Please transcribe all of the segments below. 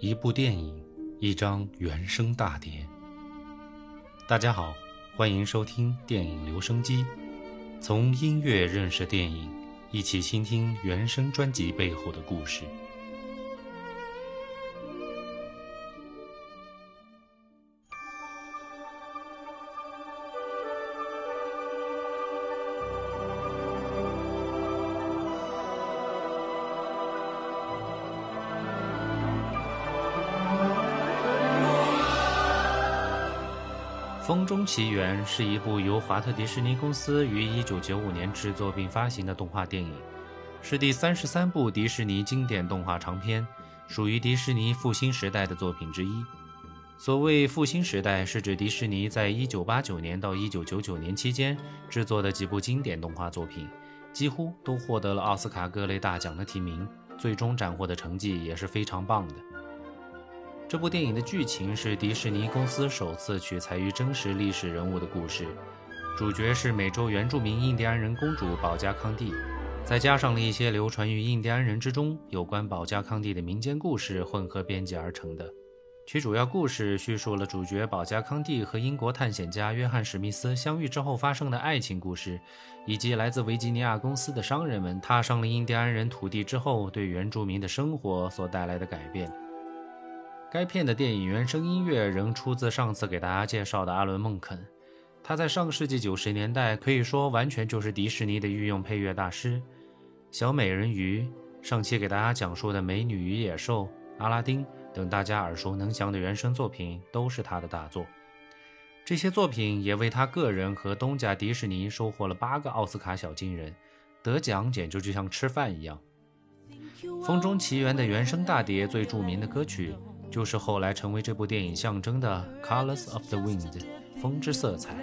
一部电影，一张原声大碟。大家好，欢迎收听电影留声机，从音乐认识电影，一起倾听原声专辑背后的故事。《风中奇缘》是一部由华特迪士尼公司于1995年制作并发行的动画电影，是第三十三部迪士尼经典动画长片，属于迪士尼复兴时代的作品之一。所谓复兴时代，是指迪士尼在1989年到1999年期间制作的几部经典动画作品，几乎都获得了奥斯卡各类大奖的提名，最终斩获的成绩也是非常棒的。这部电影的剧情是迪士尼公司首次取材于真实历史人物的故事，主角是美洲原住民印第安人公主保加康蒂，再加上了一些流传于印第安人之中有关保加康蒂的民间故事混合编辑而成的。其主要故事叙述了主角保加康蒂和英国探险家约翰史密斯相遇之后发生的爱情故事，以及来自维吉尼亚公司的商人们踏上了印第安人土地之后对原住民的生活所带来的改变。该片的电影原声音乐仍出自上次给大家介绍的阿伦·孟肯，他在上世纪九十年代可以说完全就是迪士尼的御用配乐大师。小美人鱼、上期给大家讲述的《美女与野兽》、阿拉丁等大家耳熟能详的原声作品都是他的大作。这些作品也为他个人和东家迪士尼收获了八个奥斯卡小金人，得奖简直就像吃饭一样。《风中奇缘》的原声大碟最著名的歌曲。就是后来成为这部电影象征的《Colors of the Wind》风之色彩。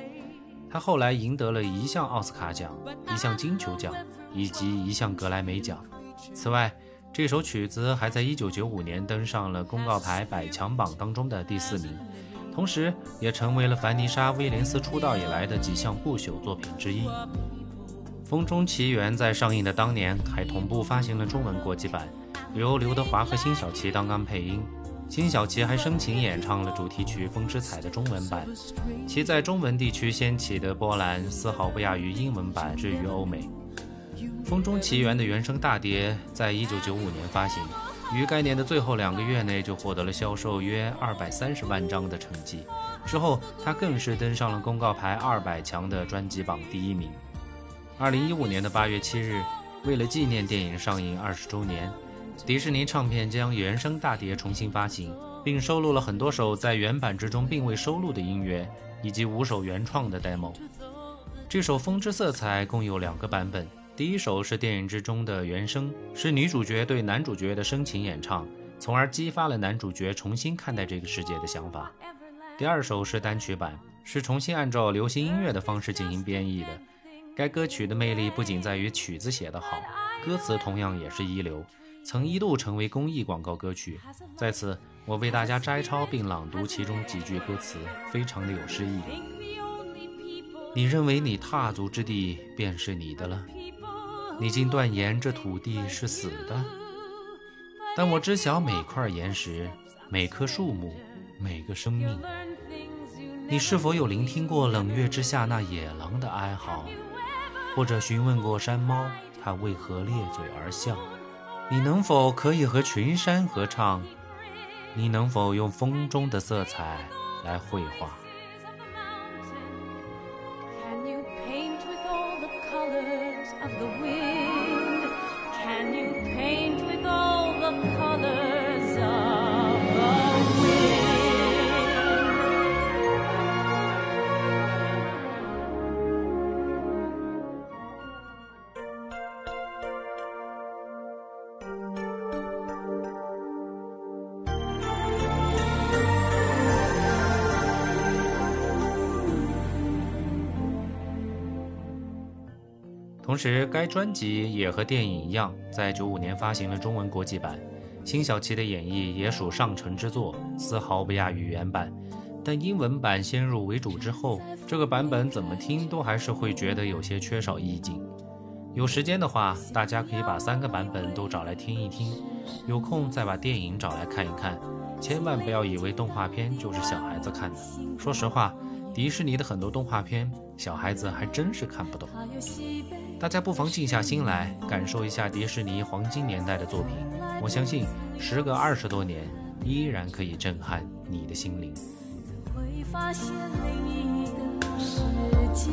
他后来赢得了一项奥斯卡奖、一项金球奖以及一项格莱美奖。此外，这首曲子还在1995年登上了公告牌百强榜当中的第四名，同时也成为了凡妮莎·威廉斯出道以来的几项不朽作品之一。《风中奇缘》在上映的当年还同步发行了中文国际版，由刘德华和辛晓琪担纲配音。辛晓琪还深情演唱了主题曲《风之彩》的中文版，其在中文地区掀起的波澜丝毫不亚于英文版至于欧美。《风中奇缘》的原声大碟在一九九五年发行，于该年的最后两个月内就获得了销售约二百三十万张的成绩。之后，他更是登上了公告牌二百强的专辑榜第一名。二零一五年的八月七日，为了纪念电影上映二十周年。迪士尼唱片将原声大碟重新发行，并收录了很多首在原版之中并未收录的音乐，以及五首原创的 demo。这首《风之色彩》共有两个版本，第一首是电影之中的原声，是女主角对男主角的深情演唱，从而激发了男主角重新看待这个世界的想法。第二首是单曲版，是重新按照流行音乐的方式进行编译的。该歌曲的魅力不仅在于曲子写得好，歌词同样也是一流。曾一度成为公益广告歌曲，在此我为大家摘抄并朗读其中几句歌词，非常的有诗意。你认为你踏足之地便是你的了，你竟断言这土地是死的。但我知晓每块岩石、每棵树木、每个生命。你是否有聆听过冷月之下那野狼的哀嚎，或者询问过山猫它为何咧嘴而笑？你能否可以和群山合唱？你能否用风中的色彩来绘画？同时，该专辑也和电影一样，在九五年发行了中文国际版。辛晓琪的演绎也属上乘之作，丝毫不亚于原版。但英文版先入为主之后，这个版本怎么听都还是会觉得有些缺少意境。有时间的话，大家可以把三个版本都找来听一听；有空再把电影找来看一看。千万不要以为动画片就是小孩子看的。说实话，迪士尼的很多动画片，小孩子还真是看不懂。大家不妨静下心来，感受一下迪士尼黄金年代的作品。我相信，时隔二十多年，依然可以震撼你的心灵。会发现另一个世界，